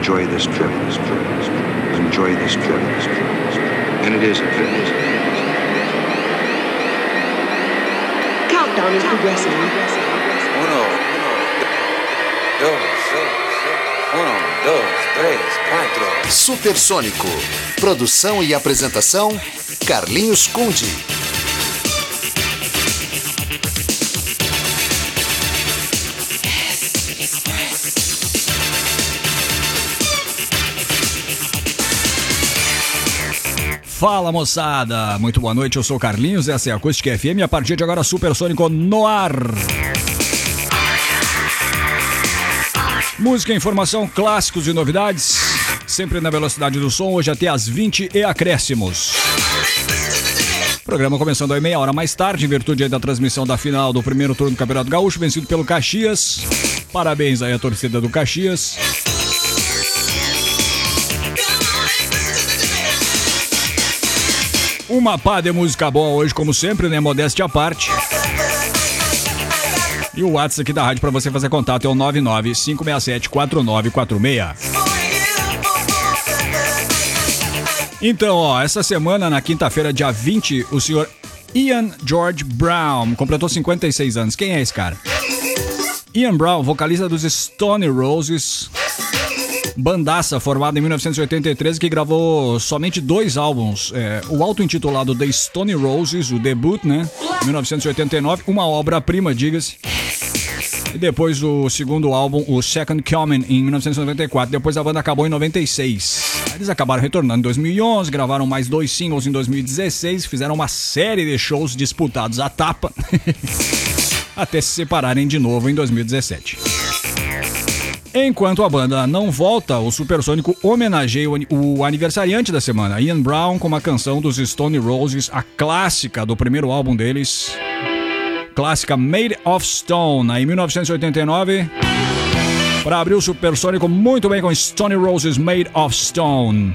enjoy this trip, this trip, this trip. Enjoy this trip, this trip, this trip. And it is a trip. It is a trip. Countdown is progressing. Uno, dos, uno, dos, três, quatro. Supersônico. Produção e apresentação: Carlinhos Conde. Fala moçada, muito boa noite, eu sou o Carlinhos, essa é a Acústica FM e a partir de agora Supersônico no ar. Música, informação, clássicos e novidades, sempre na velocidade do som, hoje até às 20 e acréscimos. Programa começando aí meia hora mais tarde, em virtude da transmissão da final do primeiro turno do Campeonato Gaúcho, vencido pelo Caxias. Parabéns aí à torcida do Caxias. Uma pá de música boa hoje, como sempre, né? Modéstia à parte. E o WhatsApp aqui da rádio para você fazer contato é o 995674946. Então, ó, essa semana, na quinta-feira, dia 20, o senhor Ian George Brown completou 56 anos. Quem é esse cara? Ian Brown, vocalista dos Stone Roses, bandaça formada em 1983 que gravou somente dois álbuns. É, o auto-intitulado The Stone Roses, o debut, né? 1989, uma obra-prima, diga-se. E depois o segundo álbum, o Second Coming, em 1994. Depois a banda acabou em 96. Eles acabaram retornando em 2011, gravaram mais dois singles em 2016, fizeram uma série de shows disputados à tapa, até se separarem de novo em 2017. Enquanto a banda não volta, o Supersônico homenageia o aniversariante da semana, Ian Brown, com uma canção dos Stone Roses, a clássica do primeiro álbum deles, clássica Made of Stone, em 1989. Para abrir o Supersônico muito bem com Stone Roses Made of Stone.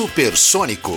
Supersônico.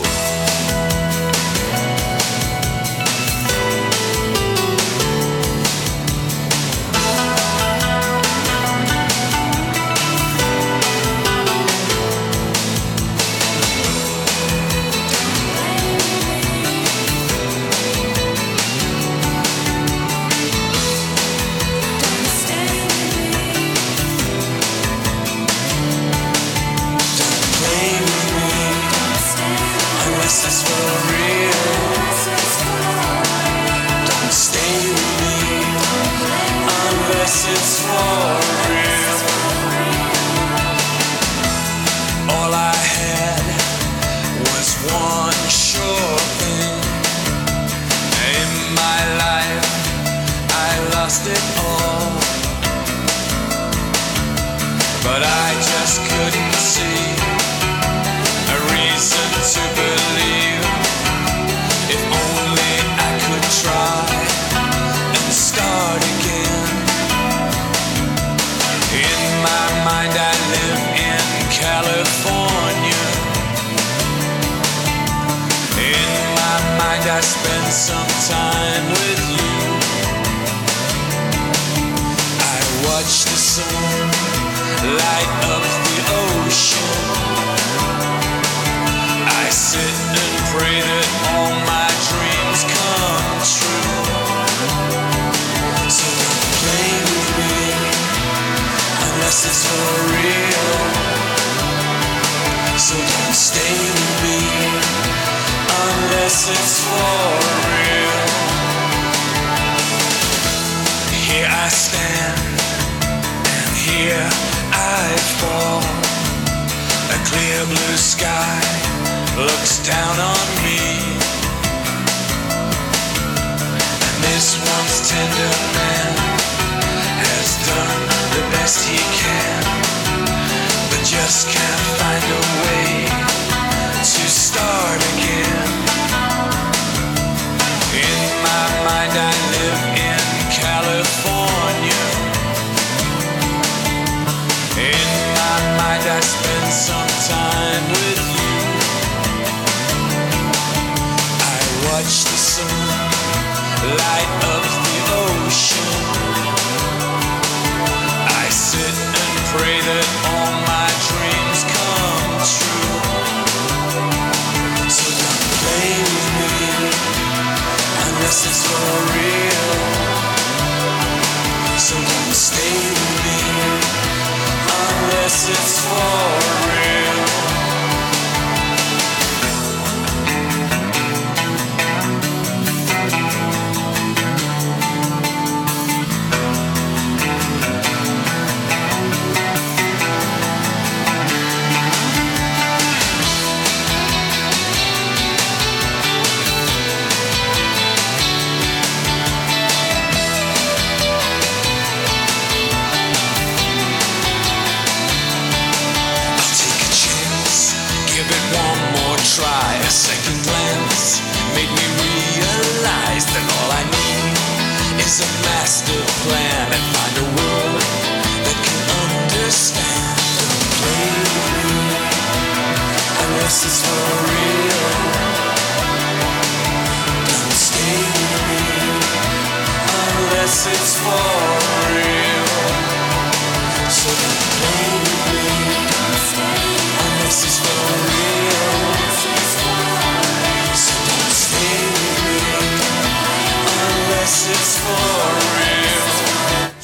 it's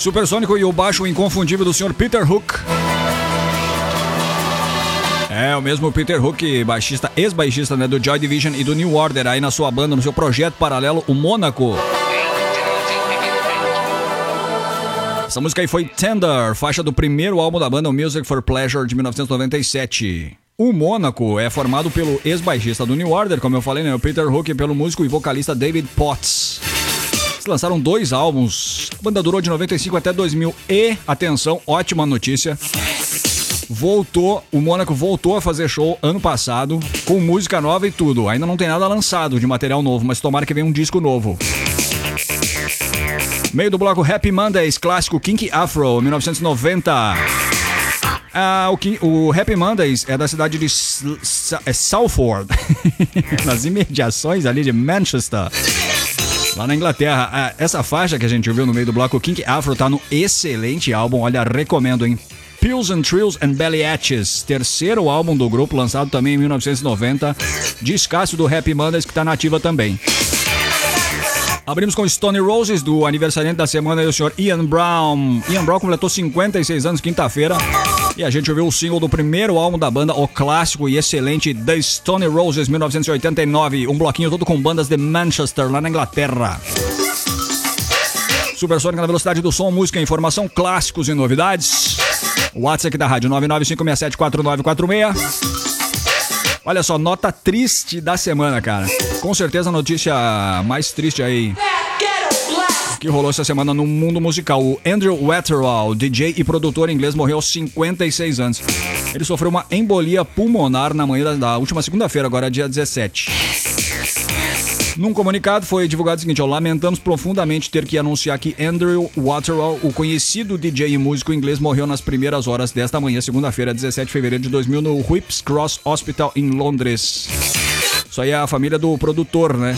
Supersônico e o baixo inconfundível do Sr. Peter Hook. É, o mesmo Peter Hook, baixista, ex-baixista né, do Joy Division e do New Order, aí na sua banda, no seu projeto paralelo, o Mônaco. Essa música aí foi Tender, faixa do primeiro álbum da banda, o Music for Pleasure, de 1997. O Mônaco é formado pelo ex-baixista do New Order, como eu falei, né, o Peter Hook, e pelo músico e vocalista David Potts. Lançaram dois álbuns. A banda durou de 95 até 2000 e, atenção, ótima notícia. Voltou, o Mônaco voltou a fazer show ano passado, com música nova e tudo. Ainda não tem nada lançado de material novo, mas tomara que venha um disco novo. Meio do bloco Happy Mondays, clássico Kinky Afro, 1990. Ah, o, Ki- o Happy Mondays é da cidade de S- S- é Salford, nas imediações ali de Manchester. Lá na Inglaterra, essa faixa que a gente ouviu no meio do bloco Kink Afro tá no excelente álbum, olha, recomendo, hein? Pills and Trills and Belly Atches, terceiro álbum do grupo, lançado também em 1990, descasso do Happy Mondays que tá nativa também. Abrimos com Stone Roses, do aniversariante da semana, aí, o senhor Ian Brown. Ian Brown completou 56 anos quinta-feira. E a gente ouviu o single do primeiro álbum da banda, o clássico e excelente The Stone Roses, 1989. Um bloquinho todo com bandas de Manchester, lá na Inglaterra. Supersônica na velocidade do som, música, informação, clássicos e novidades. WhatsApp da rádio 995674946. Olha só, nota triste da semana, cara. Com certeza a notícia mais triste aí que rolou essa semana no mundo musical. O Andrew Wetherall, DJ e produtor inglês, morreu aos 56 anos. Ele sofreu uma embolia pulmonar na manhã da, da última segunda-feira, agora dia 17. Num comunicado foi divulgado o seguinte: ó, lamentamos profundamente ter que anunciar que Andrew Waterall, o conhecido DJ e músico inglês, morreu nas primeiras horas desta manhã, segunda-feira, 17 de fevereiro de 2000, no Whips Cross Hospital em Londres. Isso aí é a família do produtor, né?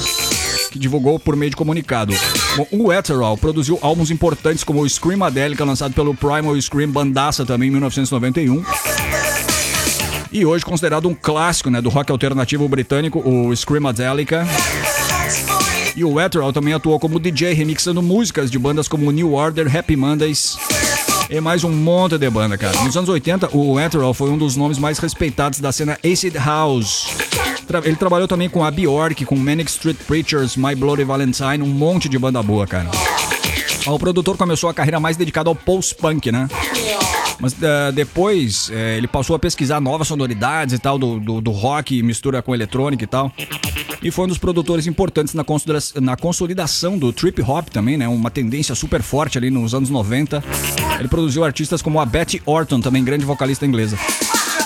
Que divulgou por meio de comunicado. Bom, o Etherall produziu álbuns importantes como o Screamadelica, lançado pelo Primal Scream Bandaça também em 1991. E hoje considerado um clássico né, do rock alternativo britânico, o Screamadelica. E o Etherall também atuou como DJ, remixando músicas de bandas como New Order, Happy Mondays e mais um monte de banda, cara. Nos anos 80, o Etherall foi um dos nomes mais respeitados da cena acid house. Tra- Ele trabalhou também com a Bjork, com Manic Street Preachers, My Bloody Valentine, um monte de banda boa, cara. O produtor começou a carreira mais dedicada ao post-punk, né? Mas eh, depois eh, ele passou a pesquisar novas sonoridades e tal do, do, do rock, mistura com eletrônica e tal. E foi um dos produtores importantes na, na consolidação do trip hop também, né? Uma tendência super forte ali nos anos 90. Ele produziu artistas como a Betty Orton, também grande vocalista inglesa.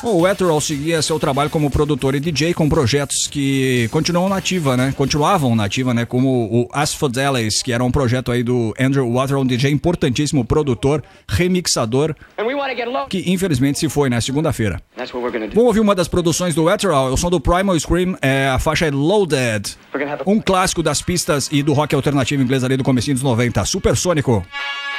O Etherall seguia seu trabalho como produtor e DJ com projetos que continuam nativa, né? Continuavam nativa, né? Como o Asphodeles, que era um projeto aí do Andrew Water, um DJ importantíssimo, produtor, remixador, que infelizmente se foi, né? Segunda-feira. Vamos ouvir uma das produções do Etherall, o som do Primal Scream, é a faixa é Loaded. Um clássico das pistas e do rock alternativo inglês ali do comecinho dos 90, supersônico. Just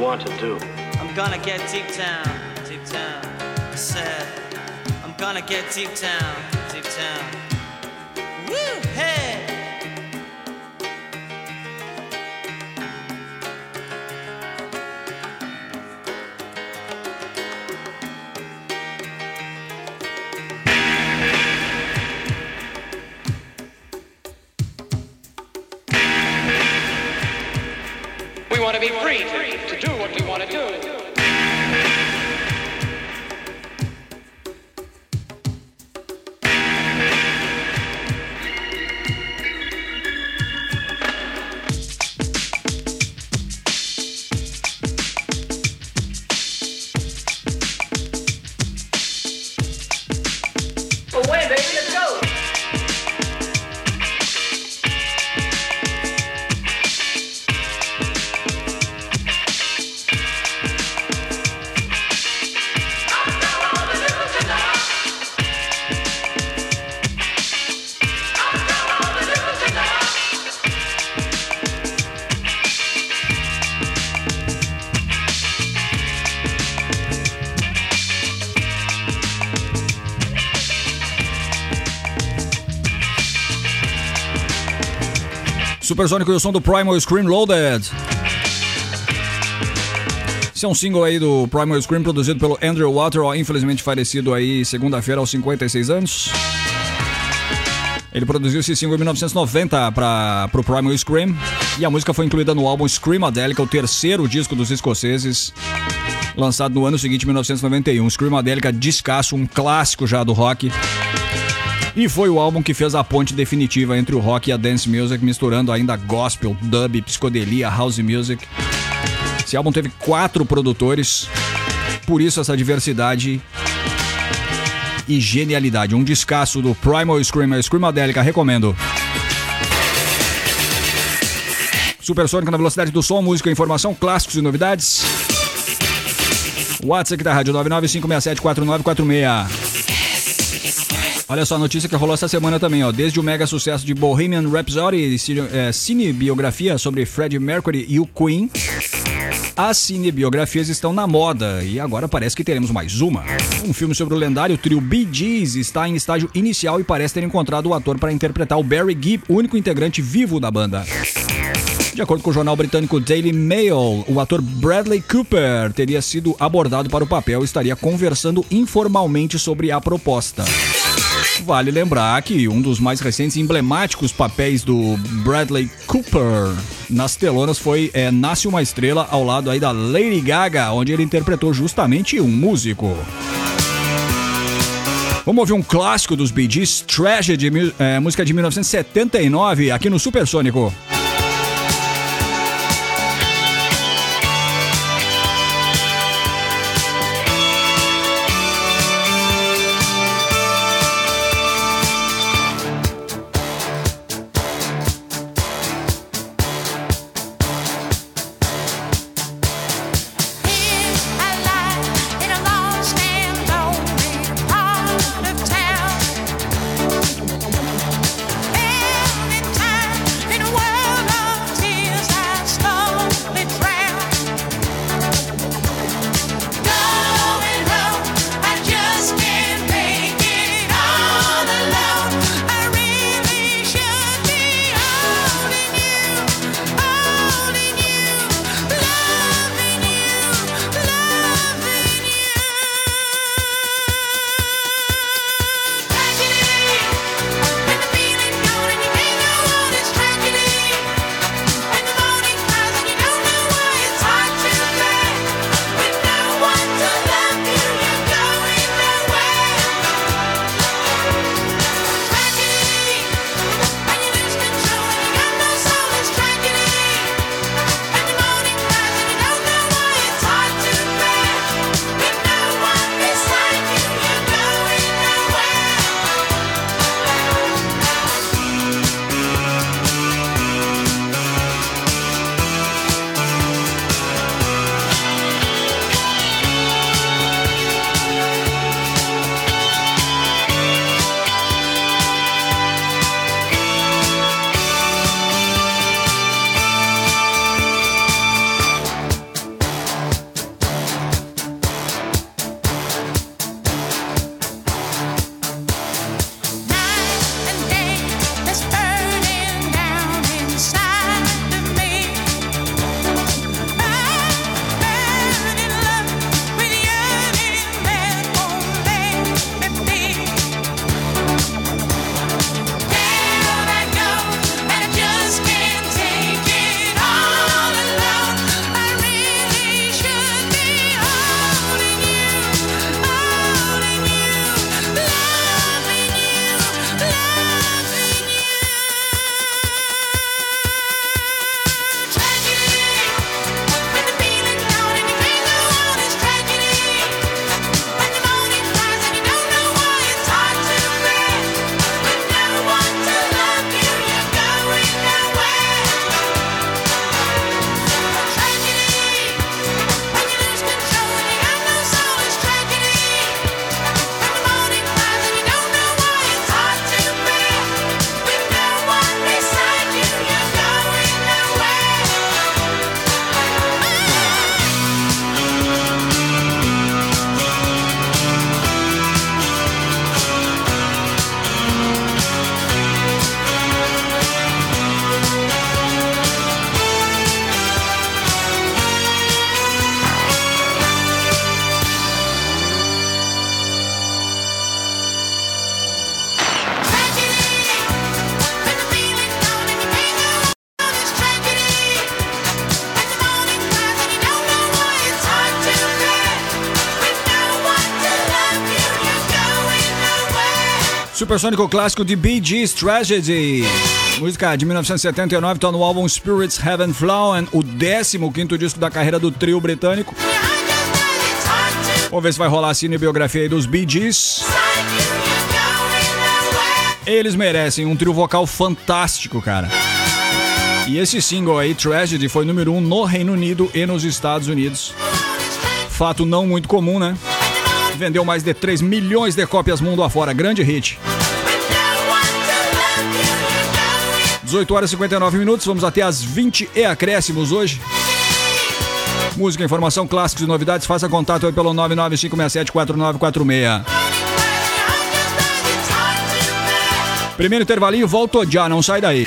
want to do? I'm gonna get deep down, deep down. I said, I'm gonna get deep down, deep down. Supersônico e o som do Primal Scream Loaded. Esse é um single aí do Primal Scream produzido pelo Andrew Waterall, infelizmente falecido aí segunda-feira aos 56 anos. Ele produziu esse single em 1990 para o Primal Scream e a música foi incluída no álbum Screamadelica, o terceiro disco dos escoceses, lançado no ano seguinte, 1991. Screamadelica, descasso, um clássico já do rock. E foi o álbum que fez a ponte definitiva entre o rock e a dance music, misturando ainda gospel, dub, psicodelia, house music. Esse álbum teve quatro produtores, por isso essa diversidade e genialidade. Um descasso do Primal Screamer, Screamadelica, recomendo. Supersônica na velocidade do som, música, informação, clássicos e novidades. WhatsApp da Rádio 995674946. Olha só a notícia que rolou essa semana também, ó. Desde o mega sucesso de Bohemian Rhapsody, é, cinebiografia sobre Freddie Mercury e o Queen, as cinebiografias estão na moda e agora parece que teremos mais uma. Um filme sobre o lendário trio Bee Gees está em estágio inicial e parece ter encontrado o ator para interpretar o Barry Gibb, único integrante vivo da banda. De acordo com o jornal britânico Daily Mail, o ator Bradley Cooper teria sido abordado para o papel e estaria conversando informalmente sobre a proposta. Vale lembrar que um dos mais recentes e emblemáticos papéis do Bradley Cooper nas telonas foi é, Nasce uma Estrela ao lado aí da Lady Gaga, onde ele interpretou justamente um músico. Vamos ouvir um clássico dos Bee Gees, Tragedy, é, música de 1979, aqui no Supersônico. Every Supersônico clássico de Bee Gees Tragedy. Música de 1979, está no álbum Spirits Heaven Flown, o 15 disco da carreira do trio britânico. Vamos ver se vai rolar a cinebiografia aí dos Bee Gees. Eles merecem um trio vocal fantástico, cara. E esse single aí, Tragedy, foi número 1 um no Reino Unido e nos Estados Unidos. Fato não muito comum, né? Vendeu mais de 3 milhões de cópias mundo afora. Grande hit. 18 horas e 59 minutos, vamos até as 20 e acréscimos hoje. Música, informação, clássicos e novidades, faça contato aí pelo 995674946. Primeiro intervalinho, volto já, não sai daí.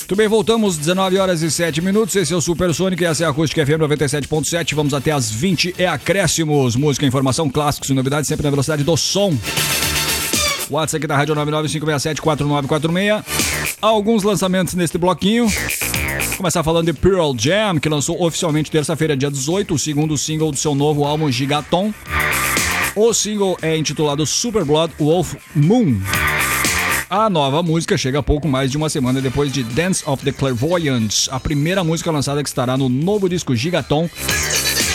Muito bem, voltamos 19 horas e 7 minutos. Esse é o Super Sonic e essa é a Acústica FM 97.7. Vamos até as 20 e acréscimos. Música, informação, clássicos e novidades, sempre na velocidade do som. WhatsApp aqui da Rádio 995674946. Alguns lançamentos neste bloquinho. Começar falando de Pearl Jam, que lançou oficialmente terça-feira, dia 18, o segundo single do seu novo álbum Gigaton. O single é intitulado Super Blood Wolf Moon. A nova música chega pouco mais de uma semana depois de Dance of the Clairvoyants, a primeira música lançada que estará no novo disco Gigaton,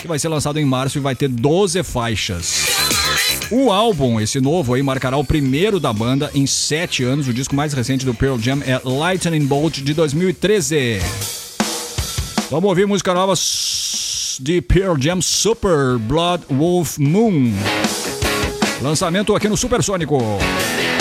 que vai ser lançado em março e vai ter 12 faixas. O álbum, esse novo aí, marcará o primeiro da banda em sete anos. O disco mais recente do Pearl Jam é Lightning Bolt de 2013. Vamos ouvir música nova de Pearl Jam Super Blood Wolf Moon. Lançamento aqui no Supersônico. Fuck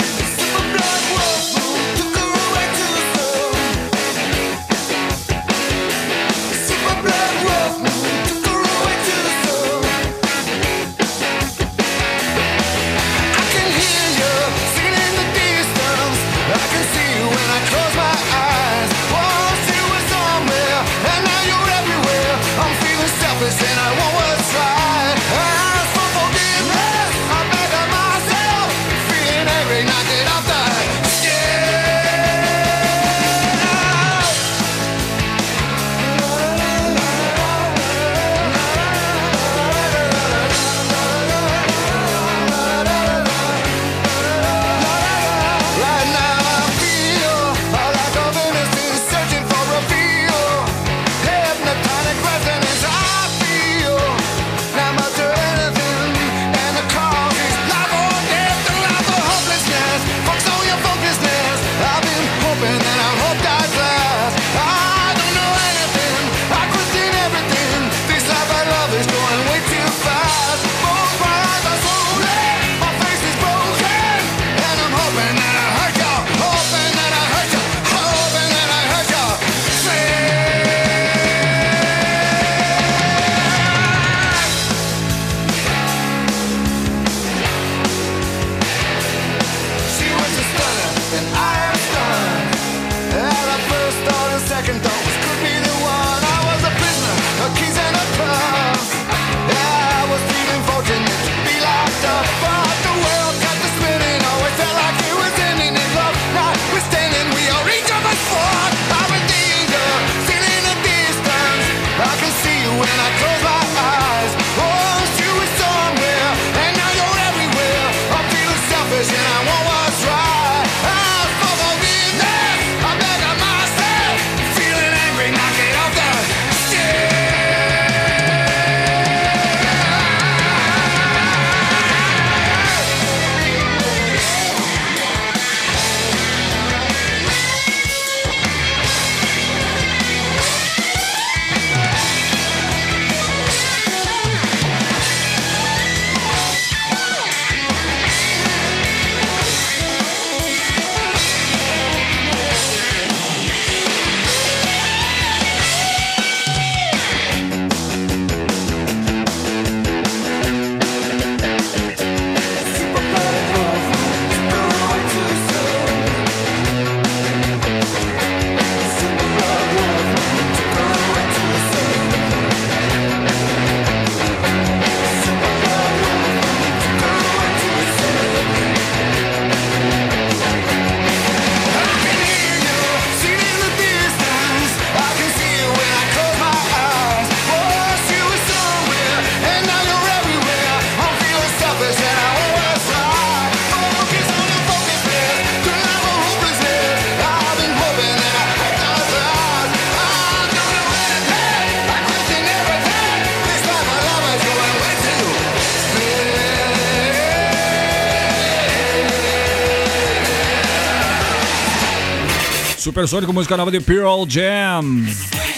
Supersônico, música nova de Pearl Jam.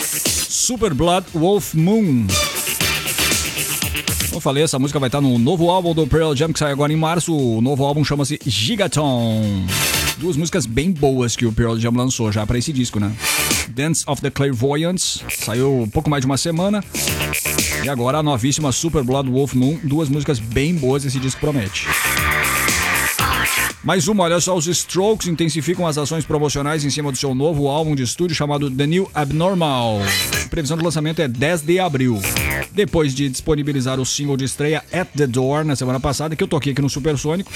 Super Blood Wolf Moon. Como eu falei, essa música vai estar no novo álbum do Pearl Jam que sai agora em março. O novo álbum chama-se Gigaton. Duas músicas bem boas que o Pearl Jam lançou já para esse disco, né? Dance of the Clairvoyants saiu pouco mais de uma semana. E agora a novíssima Super Blood Wolf Moon, duas músicas bem boas esse disco promete. Mais uma, olha só, os Strokes intensificam as ações promocionais em cima do seu novo álbum de estúdio chamado The New Abnormal. A previsão de lançamento é 10 de abril. Depois de disponibilizar o single de estreia At the Door na semana passada, que eu toquei aqui no Supersônico.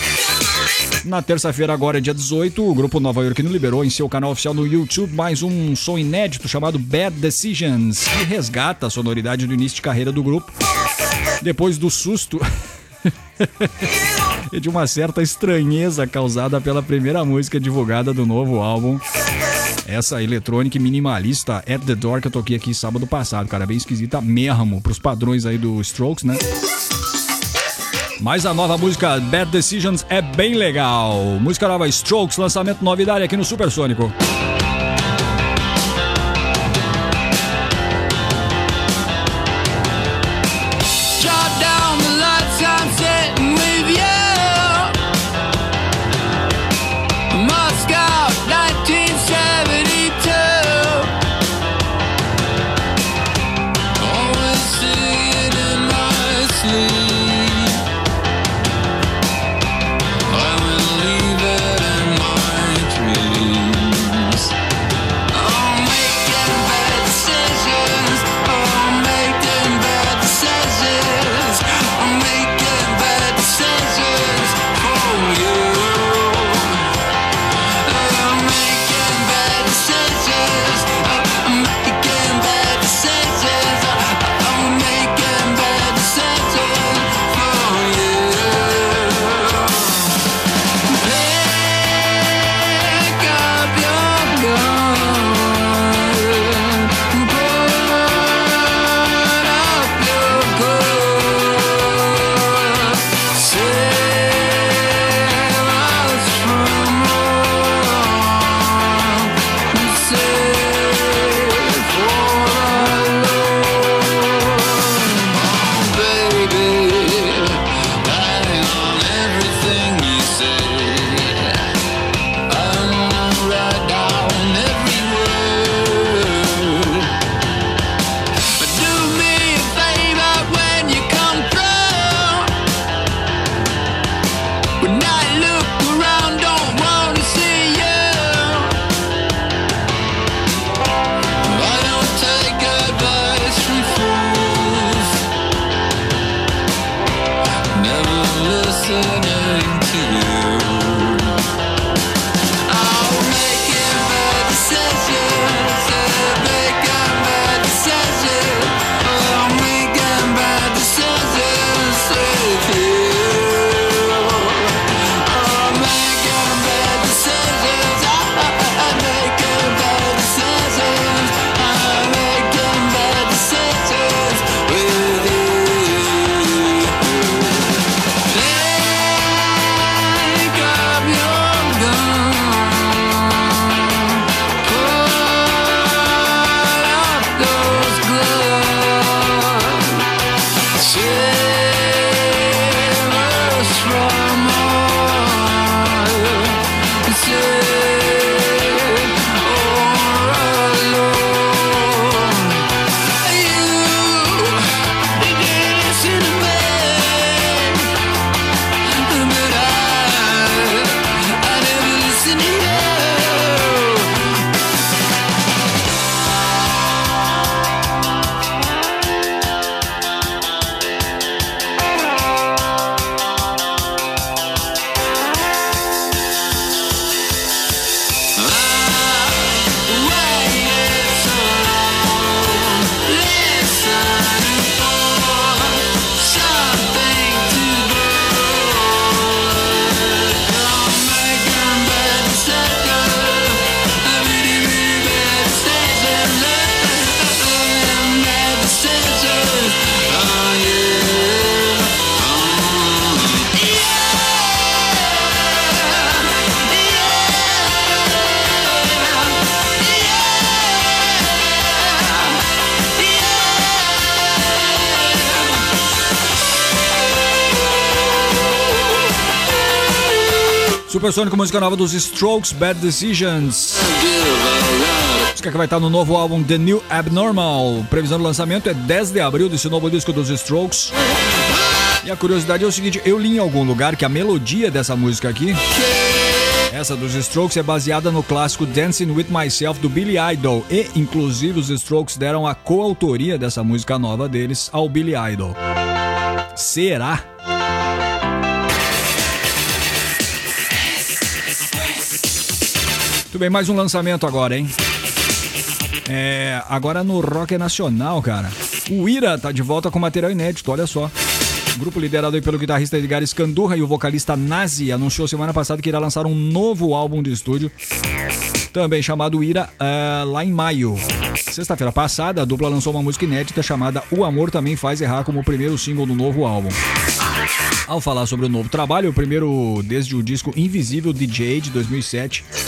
Na terça-feira, agora, dia 18, o grupo Nova Yorkino liberou em seu canal oficial no YouTube mais um som inédito chamado Bad Decisions, que resgata a sonoridade do início de carreira do grupo. Depois do susto. e de uma certa estranheza causada pela primeira música divulgada do novo álbum. Essa eletrônica minimalista At The Door que eu toquei aqui sábado passado, cara, bem esquisita mesmo, pros padrões aí do Strokes, né? Mas a nova música Bad Decisions é bem legal. Música nova Strokes, lançamento novidade aqui no Supersônico. Drop Supersônico, música nova dos Strokes, Bad Decisions. Música que vai estar no novo álbum The New Abnormal. Previsão do lançamento é 10 de abril desse novo disco dos Strokes. E a curiosidade é o seguinte: eu li em algum lugar que a melodia dessa música aqui, essa dos Strokes, é baseada no clássico Dancing with Myself do Billy Idol. E, inclusive, os Strokes deram a coautoria dessa música nova deles ao Billy Idol. Será? Muito bem, mais um lançamento agora, hein? É, agora no rock nacional, cara. O Ira tá de volta com material inédito, olha só. O grupo liderado pelo guitarrista Edgar Escandurra e o vocalista Nazi anunciou semana passada que irá lançar um novo álbum de estúdio, também chamado Ira, uh, lá em maio. Sexta-feira passada, a dupla lançou uma música inédita chamada O Amor Também Faz Errar como o primeiro single do novo álbum. Ao falar sobre o novo trabalho, o primeiro desde o disco Invisível DJ de 2007, o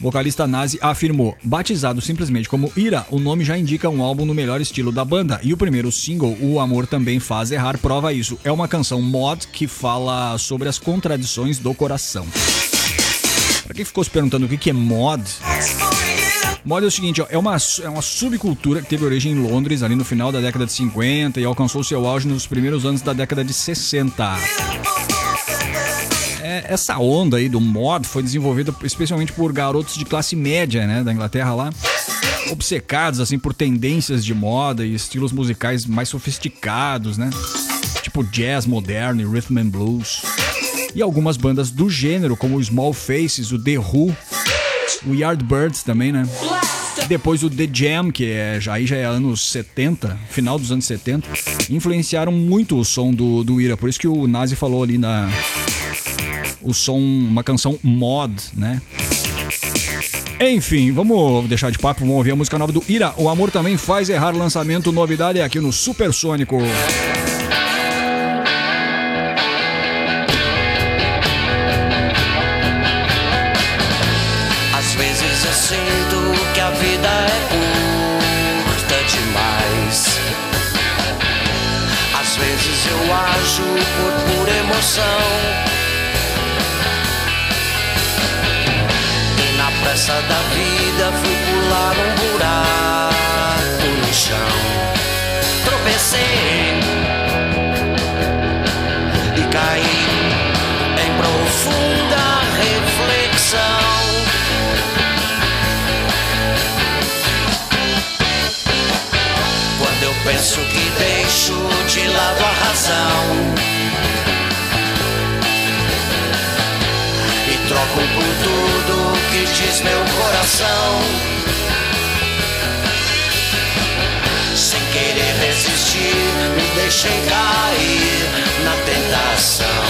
vocalista Nazi afirmou: batizado simplesmente como Ira, o nome já indica um álbum no melhor estilo da banda. E o primeiro single, O Amor Também Faz Errar, prova isso. É uma canção mod que fala sobre as contradições do coração. Pra quem ficou se perguntando o que é mod, Mod é o seguinte, ó, é, uma, é uma subcultura que teve origem em Londres ali no final da década de 50 e alcançou seu auge nos primeiros anos da década de 60. É, essa onda aí do mod foi desenvolvida especialmente por garotos de classe média, né, da Inglaterra lá, obcecados assim por tendências de moda e estilos musicais mais sofisticados, né? Tipo jazz moderno e rhythm and blues. E algumas bandas do gênero, como o Small Faces, o The Who, o Yardbirds também, né? Depois o The Jam, que é, já, aí já é anos 70, final dos anos 70, influenciaram muito o som do, do Ira. Por isso que o Nazi falou ali na. O som, uma canção mod, né? Enfim, vamos deixar de papo, vamos ouvir a música nova do Ira. O amor também faz errar lançamento, novidade aqui no Supersônico. Às por tudo que diz meu coração. Sem querer resistir, me deixei cair na tentação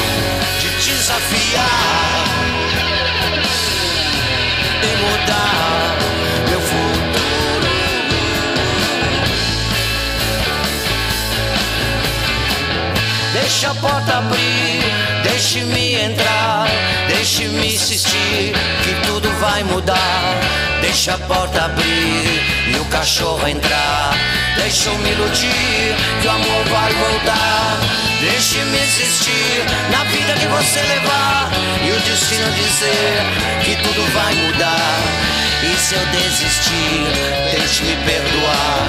de desafiar e mudar meu futuro. Deixa a porta abrir, deixe-me entrar, deixe-me insistir que tudo vai mudar. Deixa a porta abrir e o cachorro entrar. Deixa eu me iludir que o amor vai voltar. Deixe-me insistir na vida que você levar e o destino dizer que tudo vai mudar. E se eu desistir, deixe me perdoar.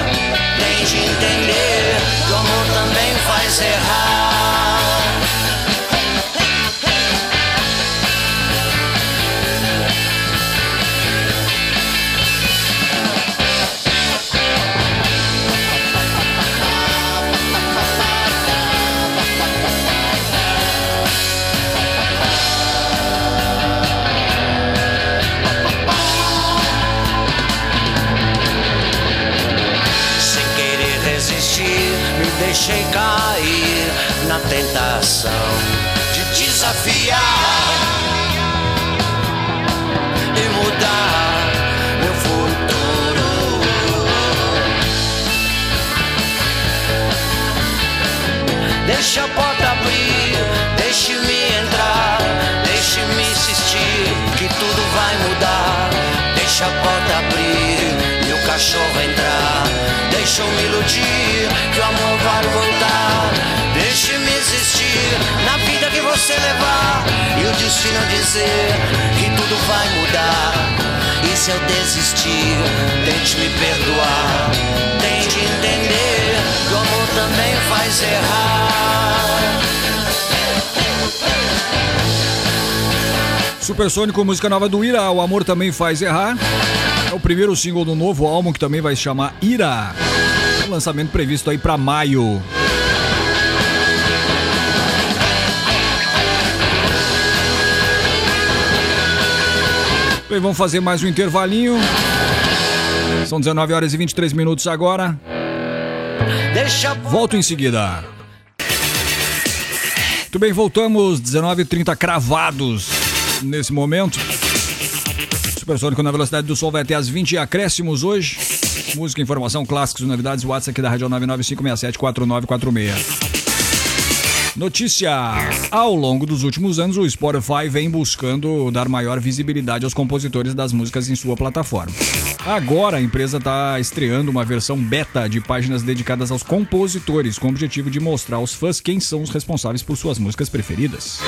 Tente entender que o amor também faz errar. Deixa a porta abrir e o cachorro entrar. Deixa eu me iludir que o amor vai voltar. Deixe-me existir na vida que você levar e o destino dizer que tudo vai mudar. E se eu desistir, tente me perdoar. Tente entender que o amor também faz errar. Supersônico, música nova do Ira, O Amor Também Faz Errar. É o primeiro single do novo álbum que também vai se chamar Ira. Lançamento previsto aí para maio. Bem, vamos fazer mais um intervalinho. São 19 horas e 23 minutos agora. Deixa Volto em seguida. Muito bem, voltamos 19h30 cravados nesse momento. Supersônico na velocidade do som vai até as 20 acréscimos hoje. Música, informação, clássicos, novidades, WhatsApp aqui da Rádio 995674946. Notícia: Ao longo dos últimos anos, o Spotify vem buscando dar maior visibilidade aos compositores das músicas em sua plataforma. Agora a empresa está estreando uma versão beta de páginas dedicadas aos compositores, com o objetivo de mostrar aos fãs quem são os responsáveis por suas músicas preferidas.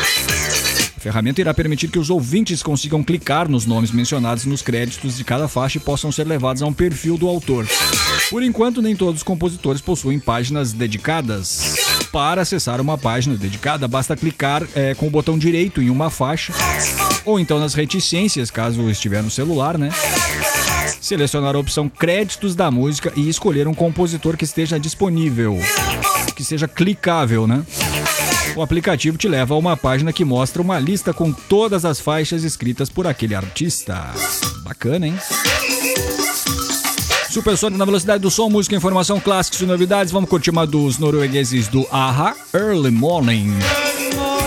A ferramenta irá permitir que os ouvintes consigam clicar nos nomes mencionados nos créditos de cada faixa e possam ser levados a um perfil do autor. Por enquanto, nem todos os compositores possuem páginas dedicadas. Para acessar uma página dedicada, basta clicar é, com o botão direito em uma faixa, ou então nas reticências, caso estiver no celular, né? Selecionar a opção créditos da música e escolher um compositor que esteja disponível, que seja clicável, né? O aplicativo te leva a uma página que mostra uma lista com todas as faixas escritas por aquele artista. Bacana, hein? Supersônico na velocidade do som, música, informação, clássicos e novidades. Vamos curtir uma dos noruegueses do Aha, Early Morning. Early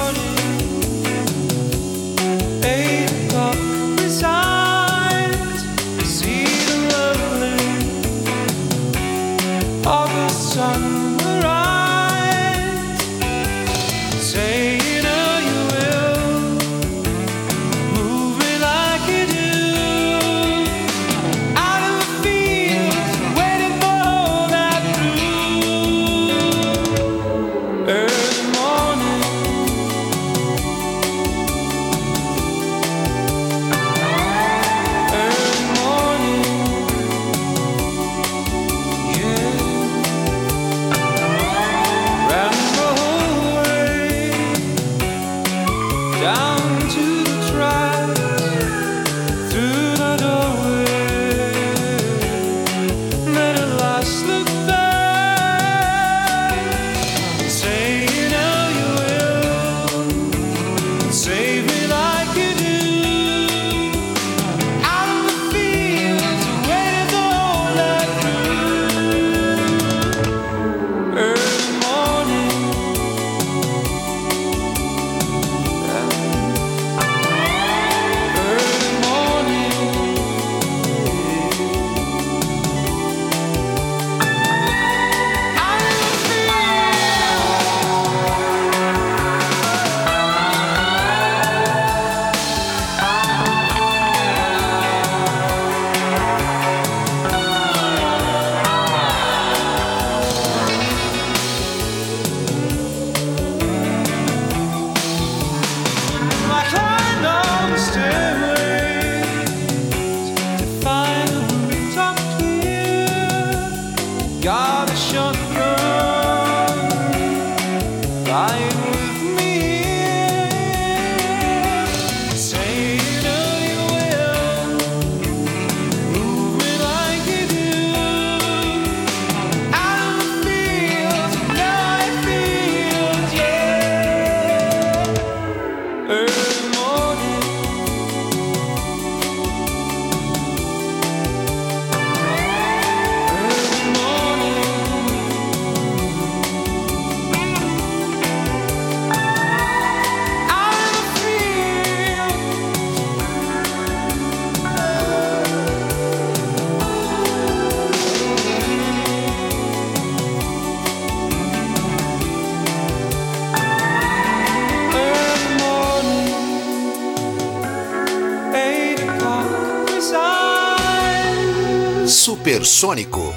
Supersônico.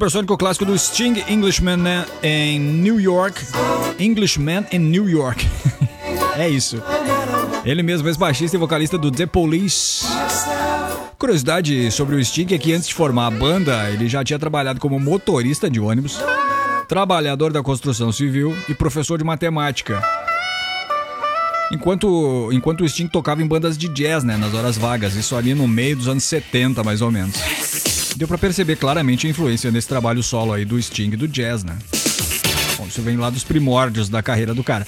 Supersônico clássico do Sting, Englishman né, em New York. Englishman em New York. é isso. Ele mesmo, ex-baixista e vocalista do The Police. Curiosidade sobre o Sting é que antes de formar a banda, ele já tinha trabalhado como motorista de ônibus, trabalhador da construção civil e professor de matemática. Enquanto, enquanto o Sting tocava em bandas de jazz, né, nas horas vagas, isso ali no meio dos anos 70, mais ou menos. Deu pra perceber claramente a influência nesse trabalho solo aí do Sting do jazz, né? Bom, isso vem lá dos primórdios da carreira do cara.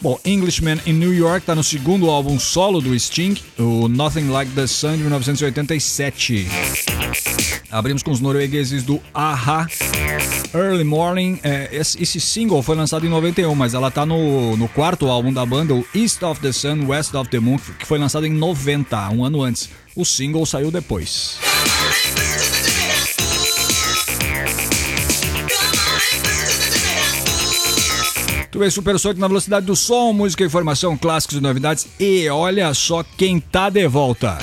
Bom, Englishman in New York tá no segundo álbum solo do Sting, o Nothing Like the Sun, de 1987. Abrimos com os noruegueses do Aha. Early Morning, é, esse, esse single foi lançado em 91, mas ela tá no, no quarto álbum da banda, o East of the Sun, West of the Moon, que foi lançado em 90, um ano antes. O single saiu depois. Tu vê Super Sonic na velocidade do som, música, informação, clássicos e novidades. E olha só quem tá de volta.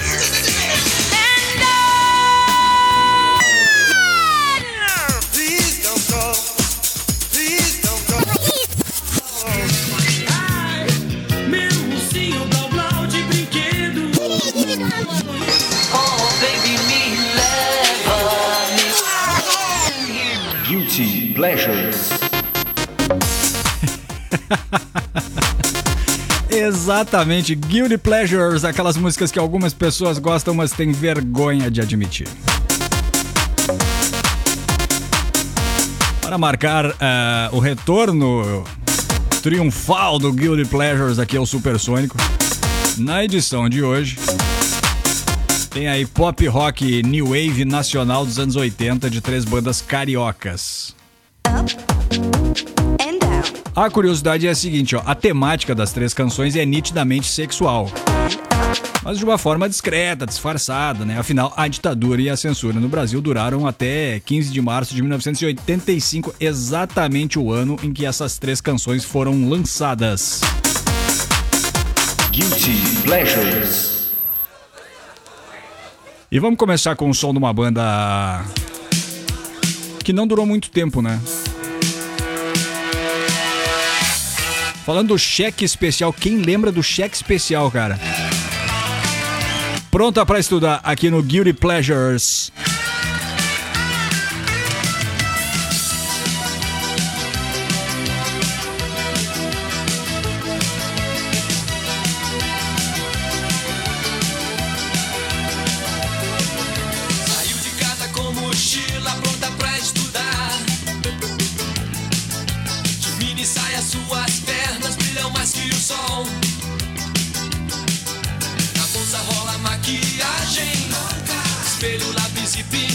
Exatamente, Guilty Pleasures, aquelas músicas que algumas pessoas gostam, mas têm vergonha de admitir. Para marcar eh, o retorno triunfal do Guilty Pleasures aqui ao Supersônico, na edição de hoje, tem aí pop rock new wave nacional dos anos 80 de três bandas cariocas. A curiosidade é a seguinte, ó, a temática das três canções é nitidamente sexual. Mas de uma forma discreta, disfarçada, né? Afinal, a ditadura e a censura no Brasil duraram até 15 de março de 1985, exatamente o ano em que essas três canções foram lançadas. Guilty Pleasures. E vamos começar com o som de uma banda que não durou muito tempo, né? Falando do cheque especial, quem lembra do cheque especial, cara? Pronta pra estudar aqui no Guilty Pleasures.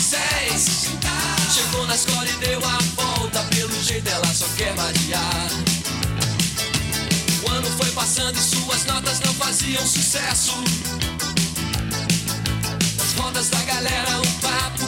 Chegou na escola e deu a volta, pelo jeito ela só quer vadiar. O ano foi passando e suas notas não faziam sucesso. Nas rodas da galera, o papo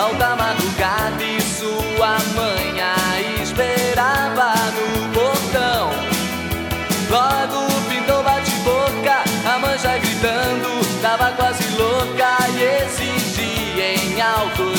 Ao da madrugada e sua mãe a esperava no portão. Logo pintou bate-boca, a mãe já gritando Tava quase louca e exigia em alto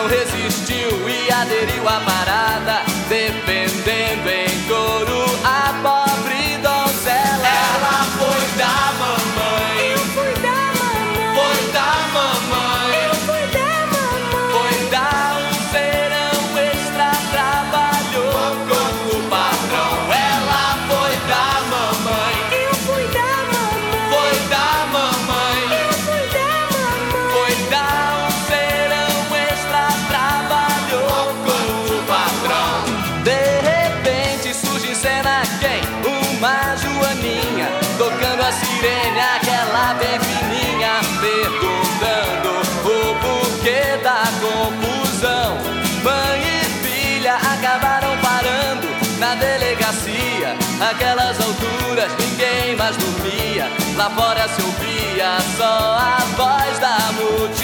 não resistiu e aderiu à parada. Dependeu Aquelas alturas ninguém mais dormia. Lá fora se ouvia só a voz da multidão.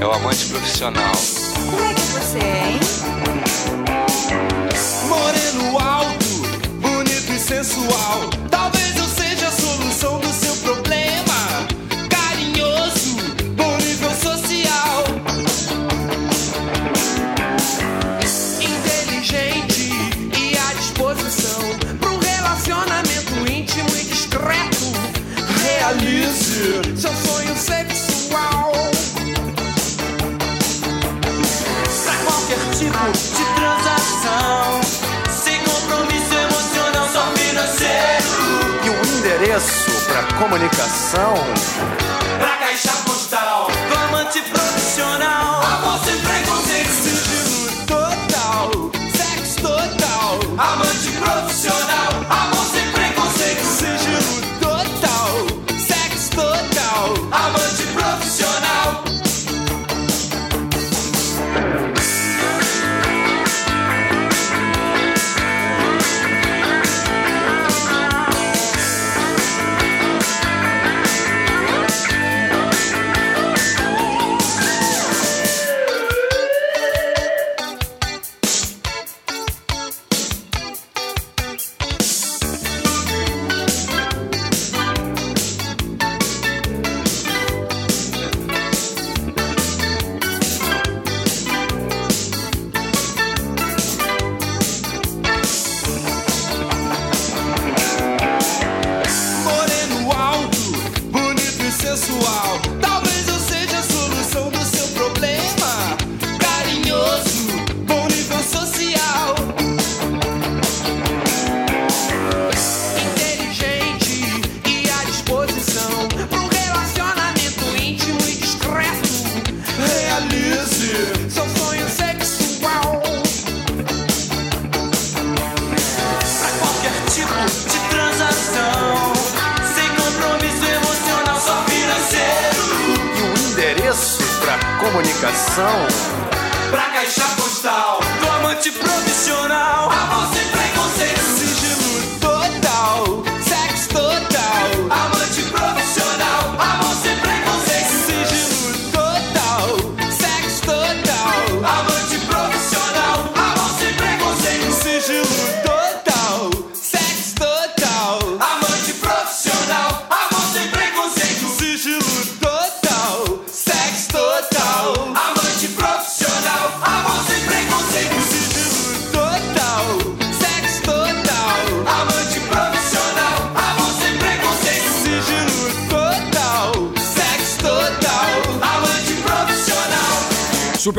é o amante profissional. Como é que você é, hein? Moreno alto, bonito e sensual, talvez para comunicação, para caixa postal, para amante profissional.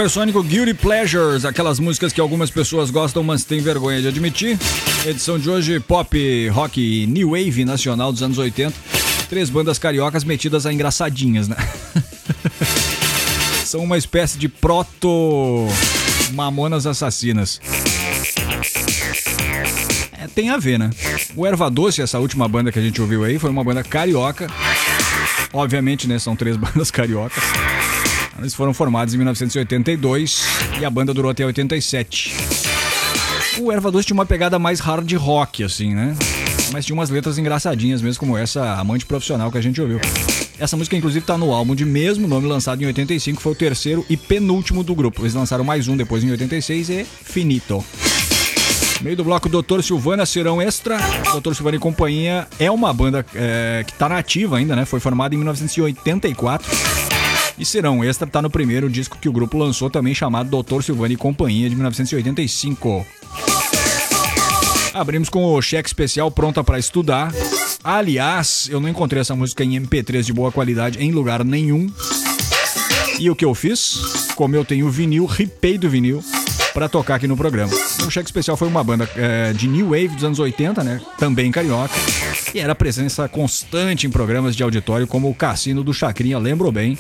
Supersônico Guilty Pleasures, aquelas músicas que algumas pessoas gostam, mas têm vergonha de admitir. Edição de hoje, pop, rock e new wave nacional dos anos 80. Três bandas cariocas metidas a engraçadinhas, né? São uma espécie de proto mamonas assassinas. É, tem a ver, né? O Erva Doce, essa última banda que a gente ouviu aí, foi uma banda carioca. Obviamente, né? São três bandas cariocas. Eles foram formados em 1982 e a banda durou até 87. O Erva Doce tinha uma pegada mais hard rock, assim, né? Mas tinha umas letras engraçadinhas, mesmo como essa Amante Profissional que a gente ouviu. Essa música, inclusive, tá no álbum de mesmo nome lançado em 85, foi o terceiro e penúltimo do grupo. Eles lançaram mais um depois em 86 e Finito. Meio do bloco Doutor Silvana, Serão Extra. Doutor Silvana e Companhia é uma banda é, que tá nativa ainda, né? Foi formada em 1984. E Serão Extra tá no primeiro disco que o grupo lançou também, chamado Doutor Silvana e Companhia, de 1985. Abrimos com o cheque especial pronta para estudar. Aliás, eu não encontrei essa música em MP3 de boa qualidade em lugar nenhum. E o que eu fiz? Como eu tenho vinil, ripei do vinil para tocar aqui no programa. O cheque especial foi uma banda é, de new wave dos anos 80, né? Também carioca. E era presença constante em programas de auditório como o Cassino do Chacrinha, lembro bem.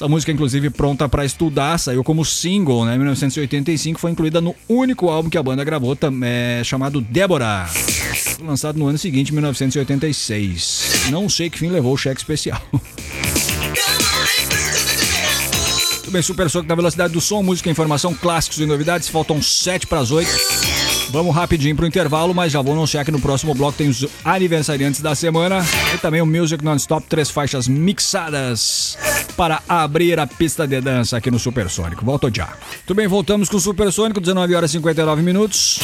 Essa música, inclusive, pronta para estudar, saiu como single, né? Em 1985, foi incluída no único álbum que a banda gravou, é, chamado Débora. Lançado no ano seguinte, 1986. Não sei que fim levou o cheque especial. Muito bem, Super Soco na velocidade do som, música, informação, clássicos e novidades. Faltam 7 para as 8. Vamos rapidinho pro intervalo, mas já vou anunciar que no próximo bloco tem os aniversariantes da semana e também o Music Non-Stop, três faixas mixadas para abrir a pista de dança aqui no Supersônico. Volto já. Tudo bem, voltamos com o Supersônico, 19 horas e 59 minutos.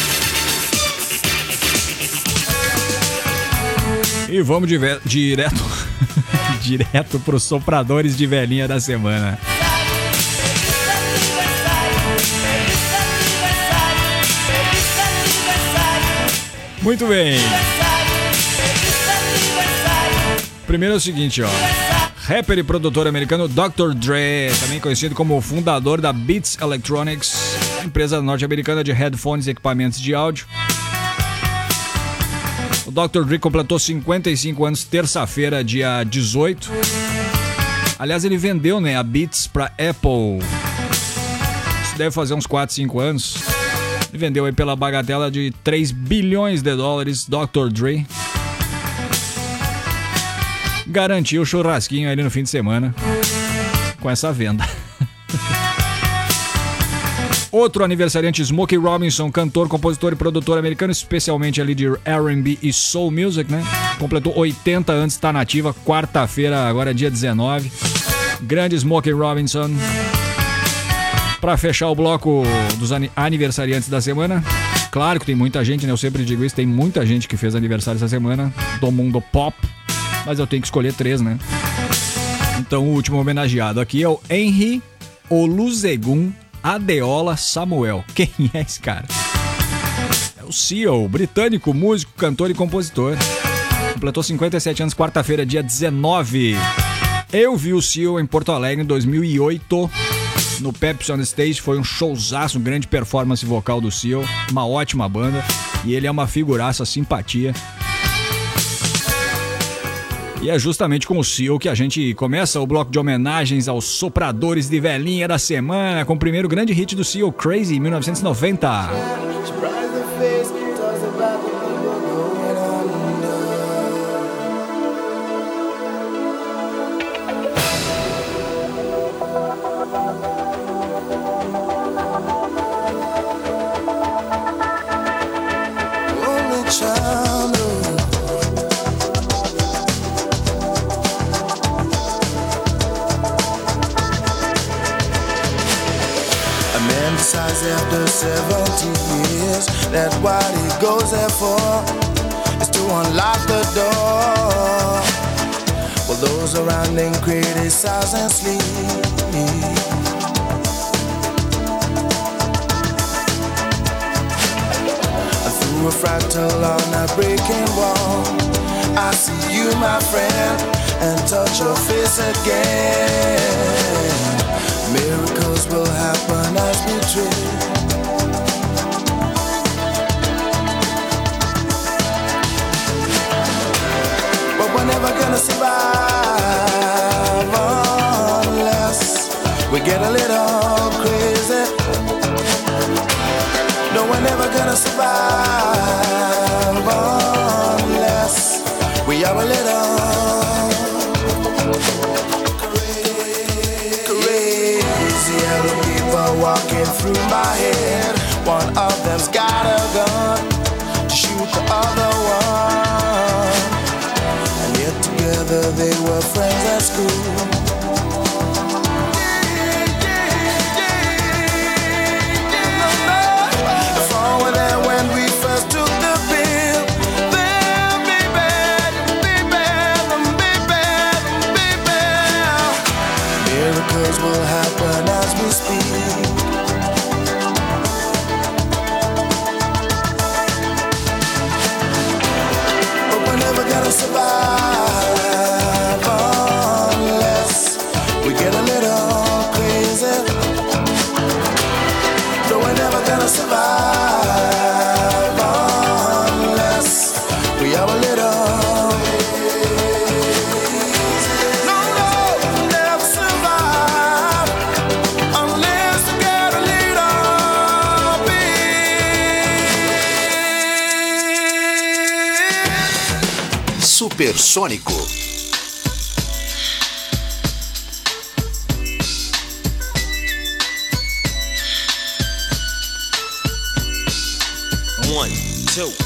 E vamos direto direto pros sopradores de velhinha da semana. Muito bem. Primeiro é o seguinte, ó. Rapper e produtor americano Dr. Dre, também conhecido como o fundador da Beats Electronics, empresa norte-americana de headphones e equipamentos de áudio. O Dr. Dre completou 55 anos terça-feira, dia 18. Aliás, ele vendeu, né, a Beats para Apple. Isso deve fazer uns 4, 5 anos. Ele vendeu aí pela bagatela de 3 bilhões de dólares, Dr. Dre. Garantiu o churrasquinho ali no fim de semana com essa venda. Outro aniversariante, Smokey Robinson, cantor, compositor e produtor americano, especialmente ali de R&B e soul music, né? Completou 80 anos, está nativa, quarta-feira, agora é dia 19. Grande Smokey Robinson. Para fechar o bloco dos ani- aniversariantes da semana, claro que tem muita gente, né? Eu sempre digo isso, tem muita gente que fez aniversário essa semana do mundo pop, mas eu tenho que escolher três, né? Então o último homenageado aqui é o Henry Olusegun Adeola Samuel. Quem é esse cara? É o CEO, britânico, músico, cantor e compositor. Completou 57 anos, quarta-feira, dia 19. Eu vi o CEO em Porto Alegre em 2008. No Pepsi on Stage foi um showzaço, um grande performance vocal do CEO, uma ótima banda e ele é uma figuraça, simpatia. E é justamente com o CEO que a gente começa o bloco de homenagens aos sopradores de velhinha da semana, com o primeiro grande hit do CEO, Crazy, em 1990. Criticize and sleep. Through a fractal on a breaking wall, I see you, my friend, and touch your face again. Miracles will happen as we dream. But we're never gonna survive get a little crazy. No, we're never gonna survive unless we are a little crazy. Yellow people walking through my head. One of them's got a gun to shoot the other one. And yet together they were friends at school. Supersônico. One, two,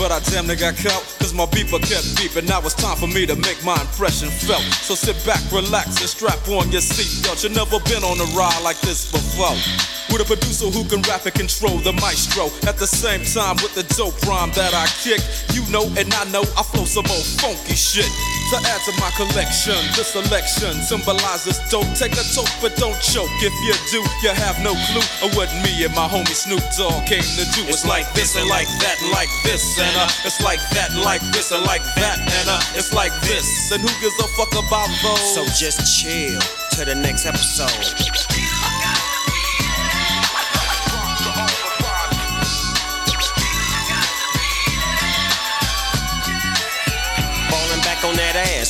But I damn near got caught, cause my beeper kept beeping. Now it's time for me to make my impression felt. So sit back, relax, and strap on your seatbelt. You've never been on a ride like this before. With a producer who can rap and control the maestro. At the same time, with the dope rhyme that I kick. You know, and I know I flow some old funky shit. To add to my collection, this selection symbolizes dope. Take a toke, but don't choke. If you do, you have no clue of what me and my homie Snoop Dogg came to do. It's like this and like that and like this and uh, it's like that like this and like that and uh, it's like this. And who gives a fuck about those? So just chill to the next episode. On that ass,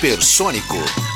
Supersônico.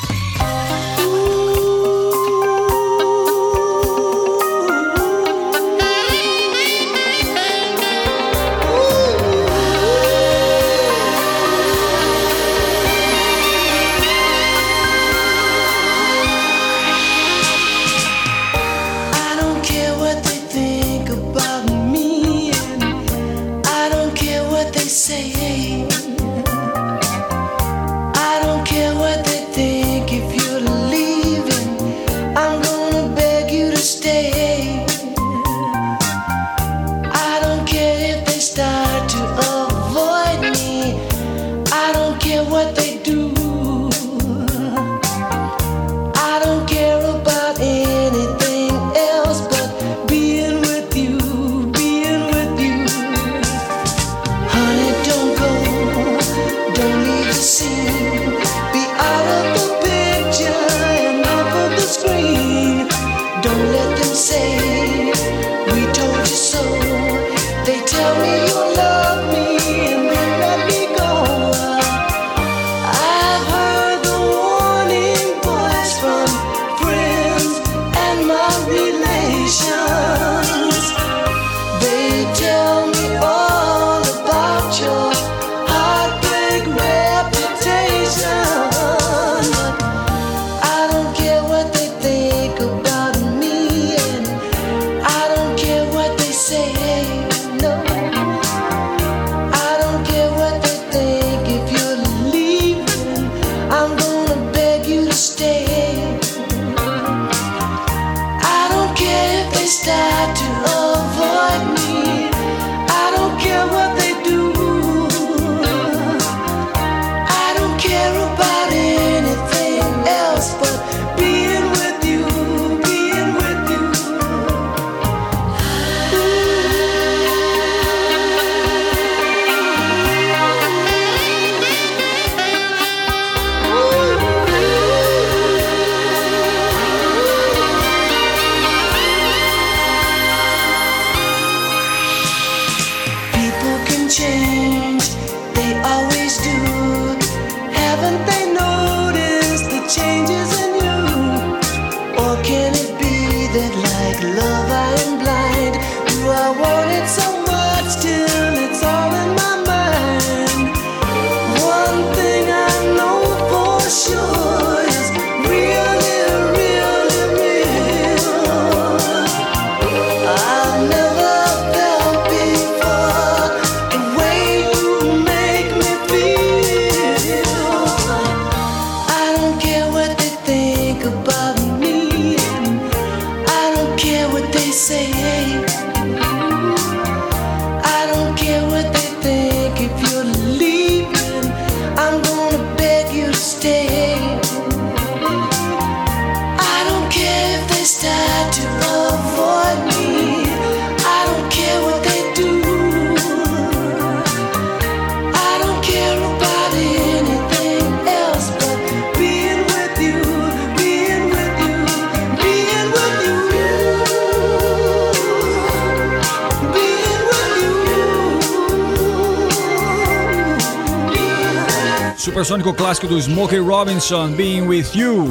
Supersônico clássico do Smokey Robinson, Being With You.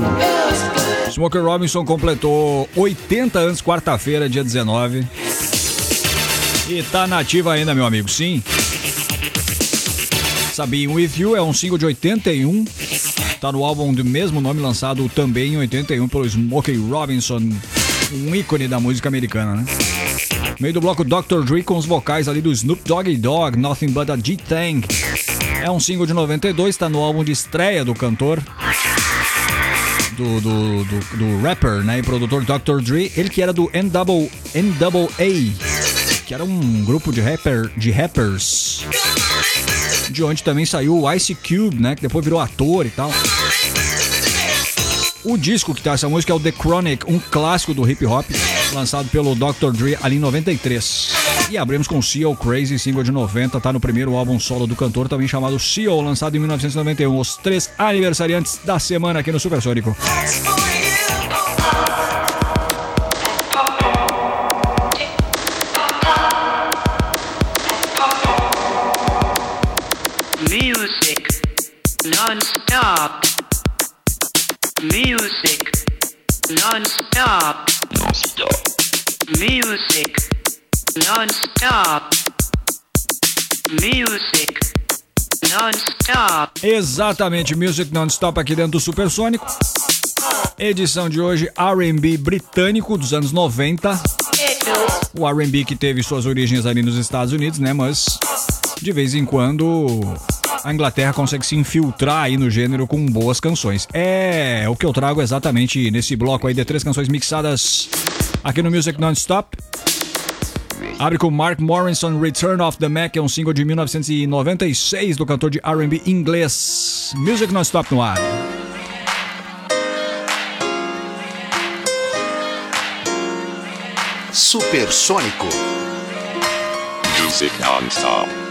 Smokey Robinson completou 80 anos quarta-feira, dia 19. E tá nativa ainda, meu amigo, sim. Sabia With You é um single de 81. Tá no álbum do mesmo nome lançado também em 81 pelo Smokey Robinson, um ícone da música americana, né? Meio do bloco Dr. Dre com os vocais ali do Snoop Doggy Dogg, Nothing But a G-Thang. É um single de 92, tá no álbum de estreia do cantor. Do, do, do, do rapper, né? E produtor Dr. Dre, ele que era do NAA, que era um grupo de, rapper, de rappers. De onde também saiu o Ice Cube, né? Que depois virou ator e tal. O disco que tá essa música é o The Chronic, um clássico do hip hop, lançado pelo Dr. Dre ali em 93. E abrimos com CEO Crazy, single de 90, tá no primeiro álbum solo do cantor, também chamado CEO, lançado em 1991. Os três aniversariantes da semana aqui no Supersônico. Music non-stop. Music non-stop. Non-stop. Music non-stop. Music non-stop. Exatamente, Music Non-Stop aqui dentro do Supersônico. Edição de hoje, R&B britânico dos anos 90. O R&B que teve suas origens ali nos Estados Unidos, né? Mas de vez em quando a Inglaterra consegue se infiltrar aí no gênero com boas canções. É o que eu trago exatamente nesse bloco aí de três canções mixadas aqui no Music Non-Stop. Abre com Mark Morrison, Return of the Mac, é um single de 1996 do cantor de R&B inglês. Music Non-Stop no ar. Supersônico. Music non-stop.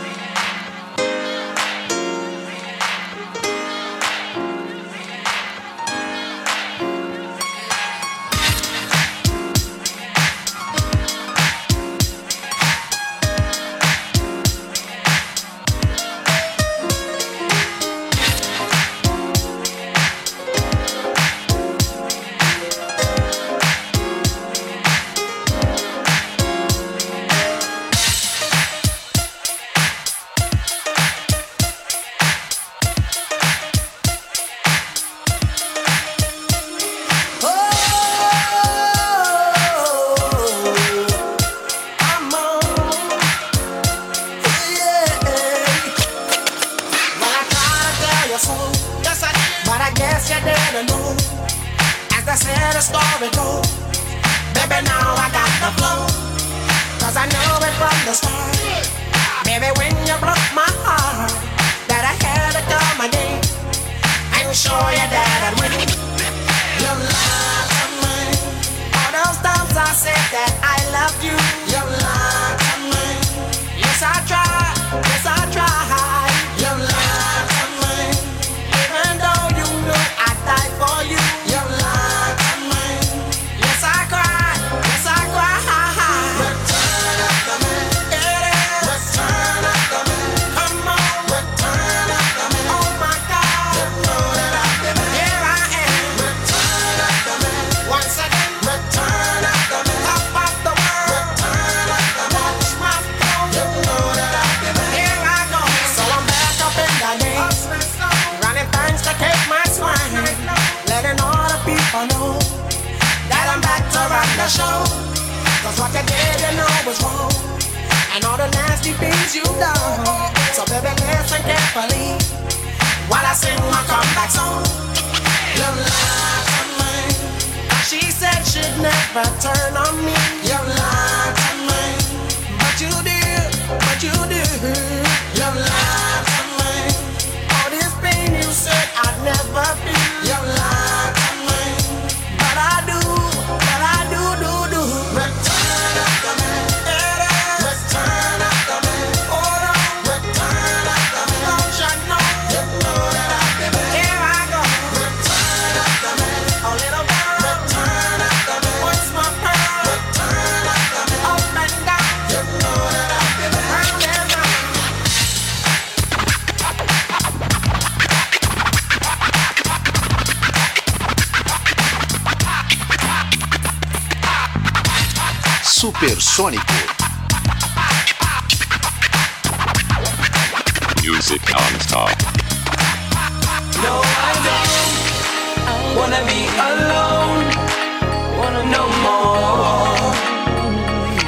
More.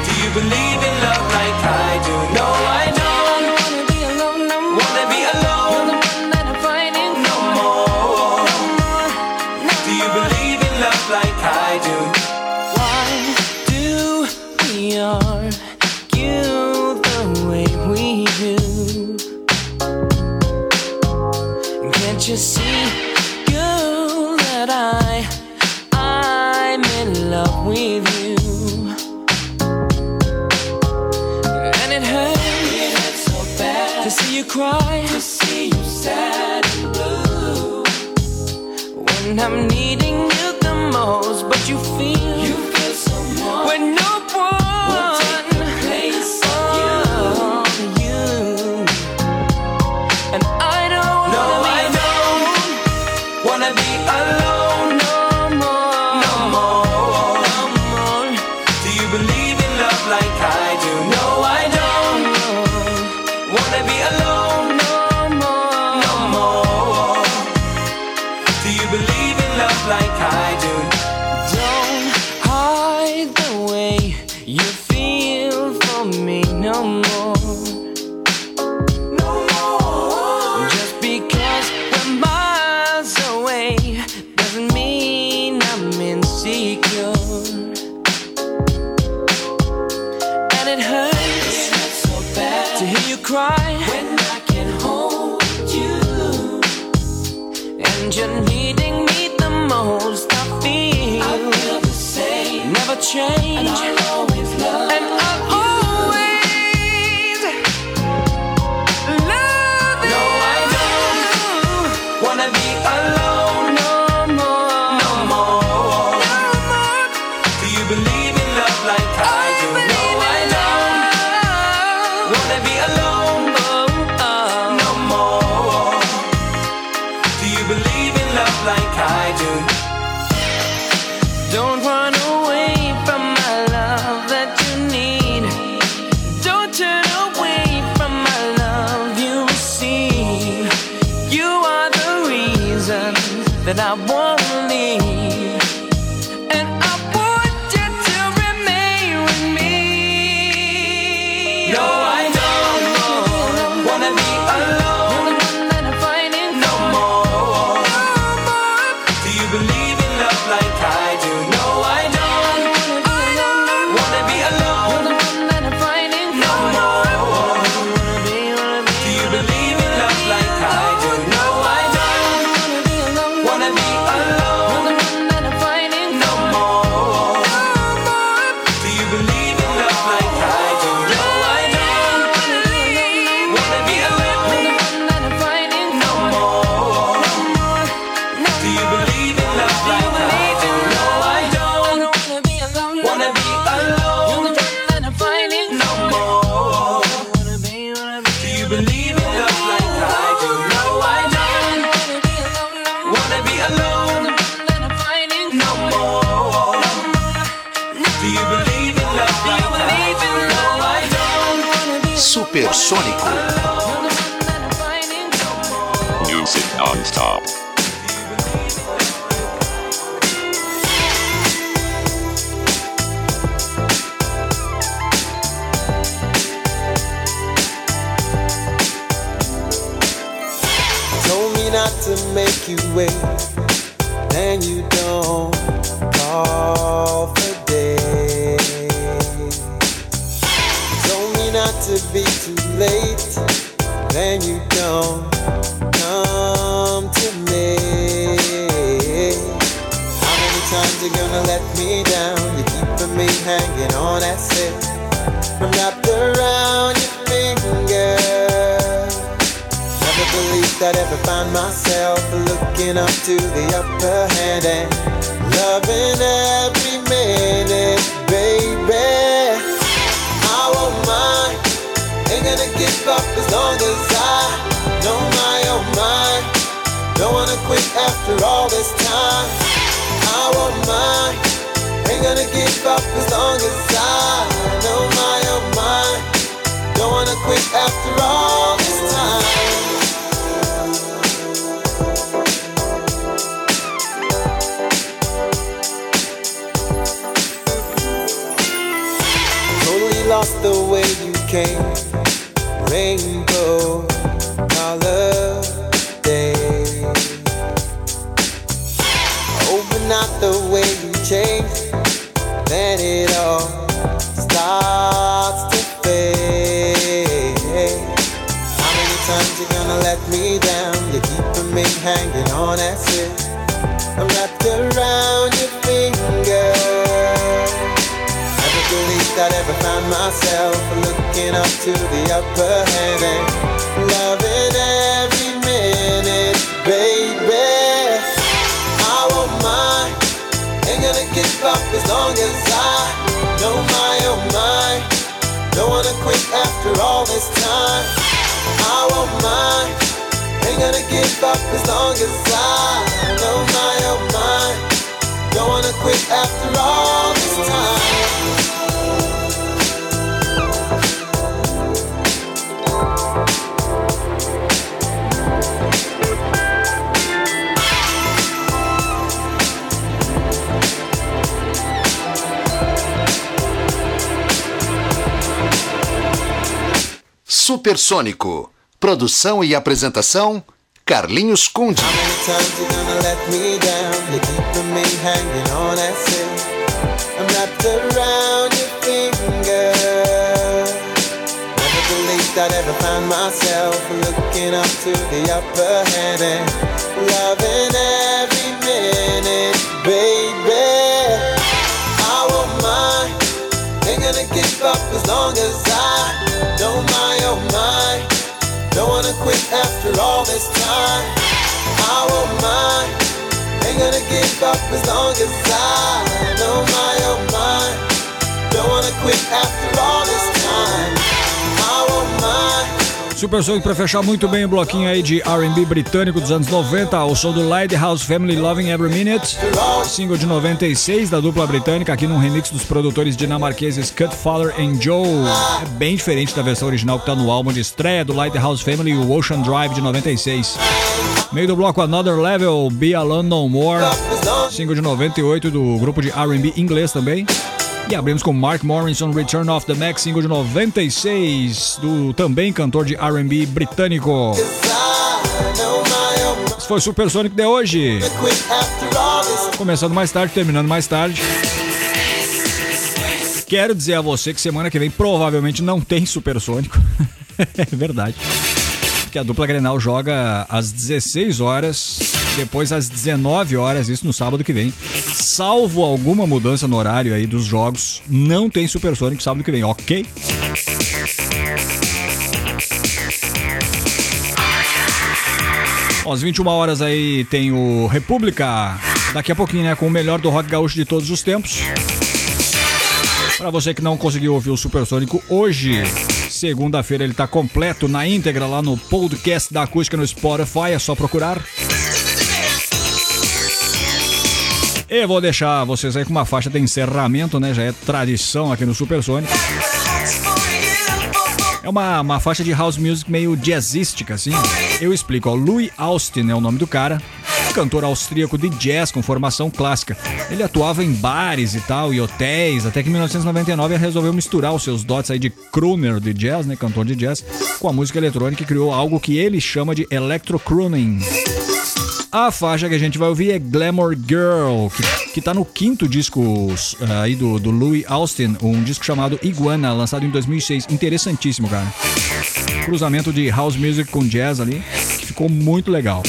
Do you believe Supersônico. Wrapped around your finger. Never believed I'd ever find myself looking up to the upper heaven, loving every minute, baby. I want mine, ain't gonna give up as long as I own mind. Don't wanna quit after all this time. I want mine. Ain't gonna give up as long as I know my own mind. Don't wanna quit after all this Super Sonic pra fechar muito bem o bloquinho aí de R&B britânico dos anos 90, o som do Lighthouse Family Loving Every Minute, single de 96 da dupla britânica, aqui num remix dos produtores dinamarqueses Cut Father and Joe. É bem diferente da versão original que tá no álbum de estreia do Lighthouse Family, o Ocean Drive de 96. Meio do bloco Another Level, Be Alone No More, single de 98 do grupo de R&B inglês também. E abrimos com Mark Morrison, Return of the Mac, single de 96, do também cantor de R&B britânico. Esse foi o Supersonic de hoje. Começando mais tarde, terminando mais tarde. Quero dizer a você que semana que vem provavelmente não tem Supersônico. é verdade. Porque a dupla Grenal joga às 16 horas, depois às 19 horas, isso no sábado que vem. Salvo alguma mudança no horário aí dos jogos, não tem Supersônico sábado que vem, ok? Às 21 horas aí tem o República, daqui a pouquinho, né, com o melhor do rock gaúcho de todos os tempos. Para você que não conseguiu ouvir o Supersônico hoje, segunda-feira ele tá completo na íntegra lá no podcast da Acústica no Spotify, é só procurar. Eu vou deixar vocês aí com uma faixa de encerramento, né? Já é tradição aqui no Supersônico. É uma, uma faixa de house music meio jazzística, assim. Eu explico, ó. Louis Austin é o nome do cara. Cantor austríaco de jazz com formação clássica. Ele atuava em bares e tal, e hotéis, até que em 1999 ele resolveu misturar os seus dotes aí de crooner de jazz, né? Cantor de jazz, com a música eletrônica e criou algo que ele chama de electro crooning. A faixa que a gente vai ouvir é Glamour Girl, que, que tá no quinto disco uh, aí do, do Louis Austin, um disco chamado Iguana, lançado em 2006. Interessantíssimo, cara. Cruzamento de house music com jazz ali, que ficou muito legal.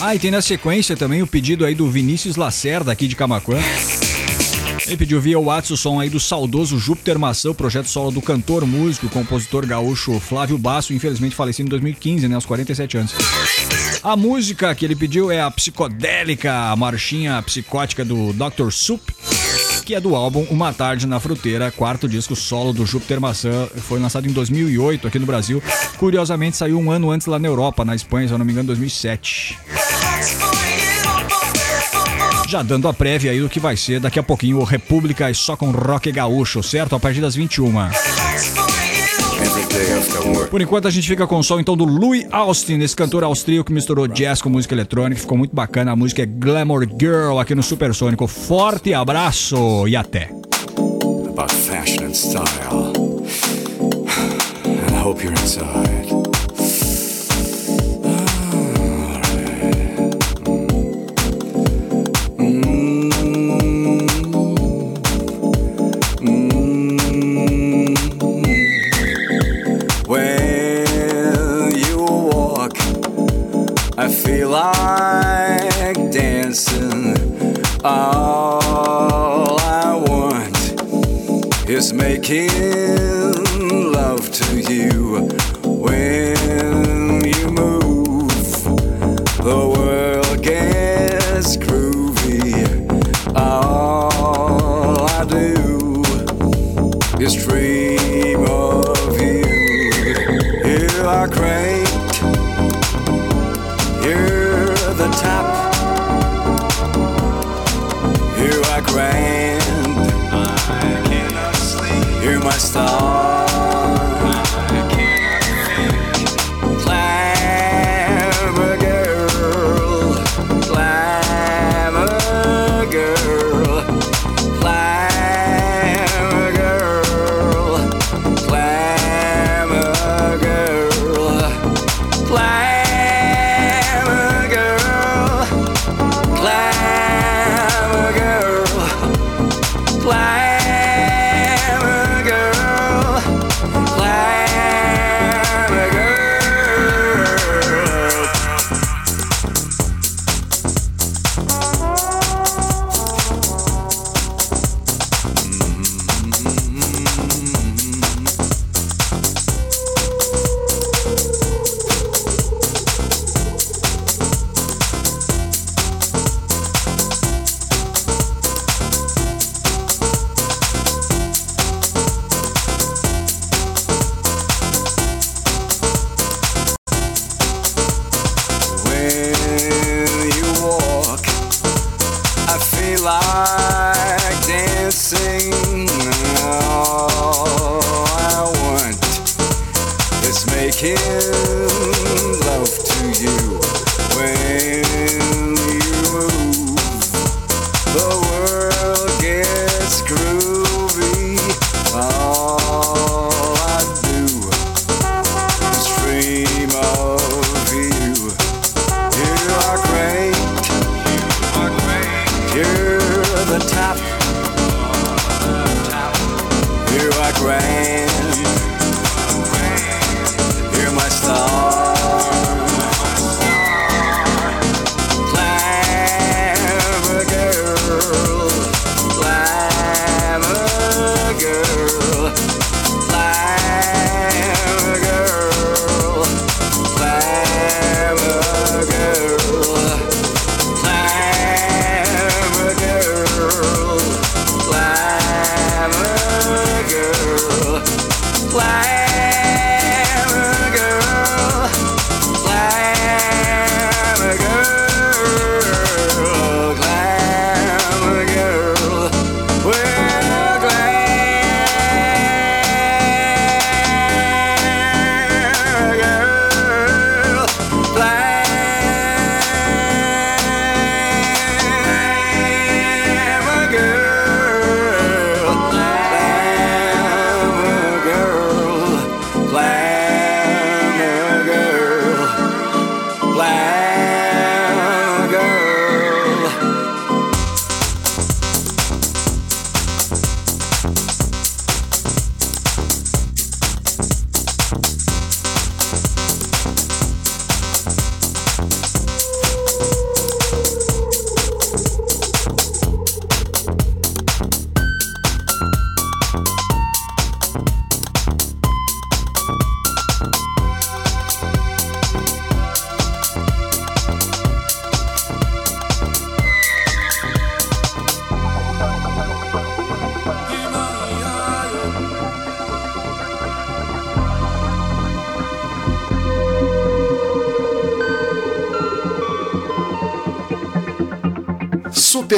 Ah, e tem na sequência também o pedido aí do Vinícius Lacerda, aqui de Camacuã. Ele pediu via WhatsApp o som aí do saudoso Júpiter Maçã, o projeto solo do cantor, músico compositor gaúcho Flávio Basso, infelizmente falecido em 2015, né, aos 47 anos. A música que ele pediu é a psicodélica, a marchinha psicótica do Dr. Soup, que é do álbum Uma Tarde na Fruteira, quarto disco solo do Júpiter Maçã, foi lançado em 2008 aqui no Brasil. Curiosamente saiu um ano antes lá na Europa, na Espanha, se eu não me engano, 2007. Já dando a prévia aí do que vai ser daqui a pouquinho o República e só com rock gaúcho, certo? A partir das 21. Por enquanto a gente fica com o som então do Louis Austin, esse cantor austríaco que misturou jazz com música eletrônica, ficou muito bacana. A música é Glamour Girl aqui no Supersônico. Forte abraço e até. about fashion and style. I hope you're inside.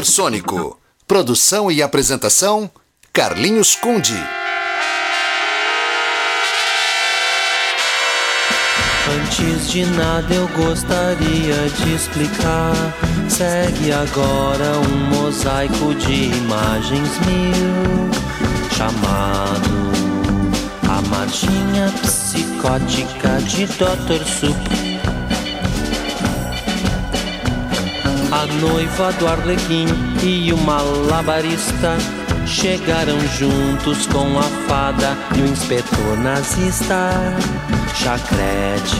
Supersônico. Produção e apresentação: Carlinhos Conde. Antes de nada eu gostaria de explicar. Segue agora um mosaico de imagens mil, chamado A Marchinha Psicótica de Dr. Sup. A noiva do Arlequim e o malabarista chegaram juntos com a fada e o inspetor nazista. Chacretes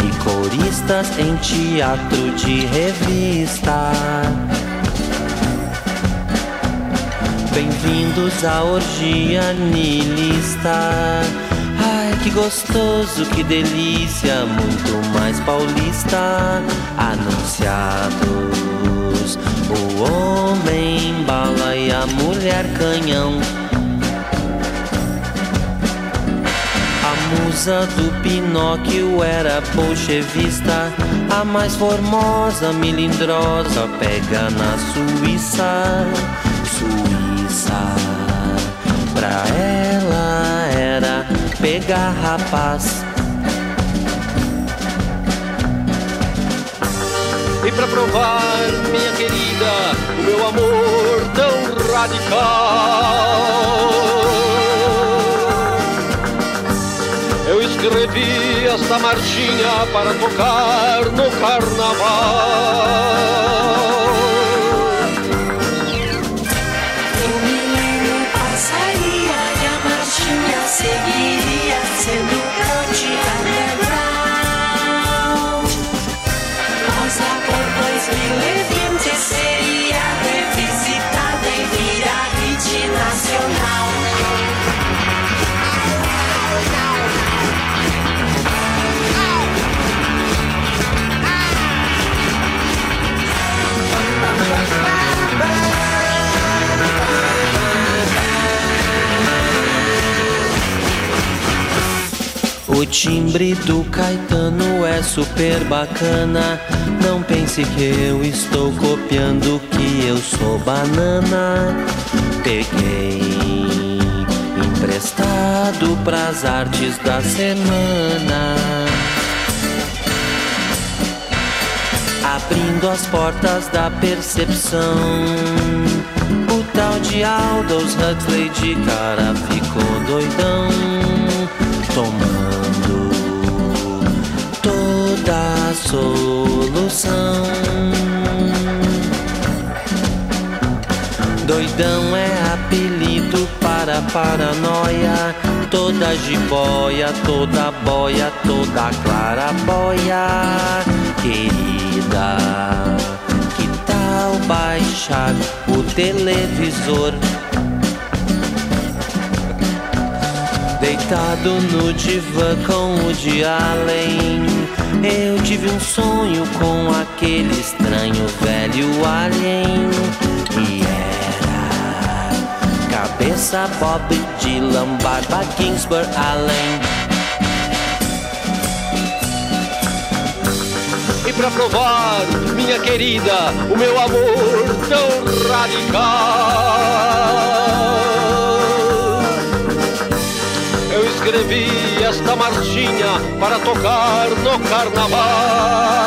e coristas em teatro de revista. Bem-vindos à orgia nilista. Que gostoso, que delícia, muito mais paulista. Anunciados, o homem bala e a mulher canhão. A musa do Pinóquio era bolchevista, a mais formosa, melindrosa, pega na Suíça. Suíça, pra ela pegar rapaz. E pra provar, minha querida, o meu amor tão radical. Eu escrevi esta marchinha para tocar no carnaval. O timbre do Caetano é super bacana. Não pense que eu estou copiando que eu sou banana. Peguei emprestado pras artes da semana. Abrindo as portas da percepção. O tal de Aldous Huxley de cara ficou doidão. Tomando toda a solução. Doidão é apelido para paranoia. Toda jiboia, toda boia, toda clarabóia. Querida, que tal baixar o televisor? Deitado no divã com o de além. Eu tive um sonho com aquele estranho velho alien. E era Cabeça Bob Dylan, Barba Ginsburg, E pra provar, minha querida, o meu amor tão radical. Escrevi esta marchinha para tocar no carnaval.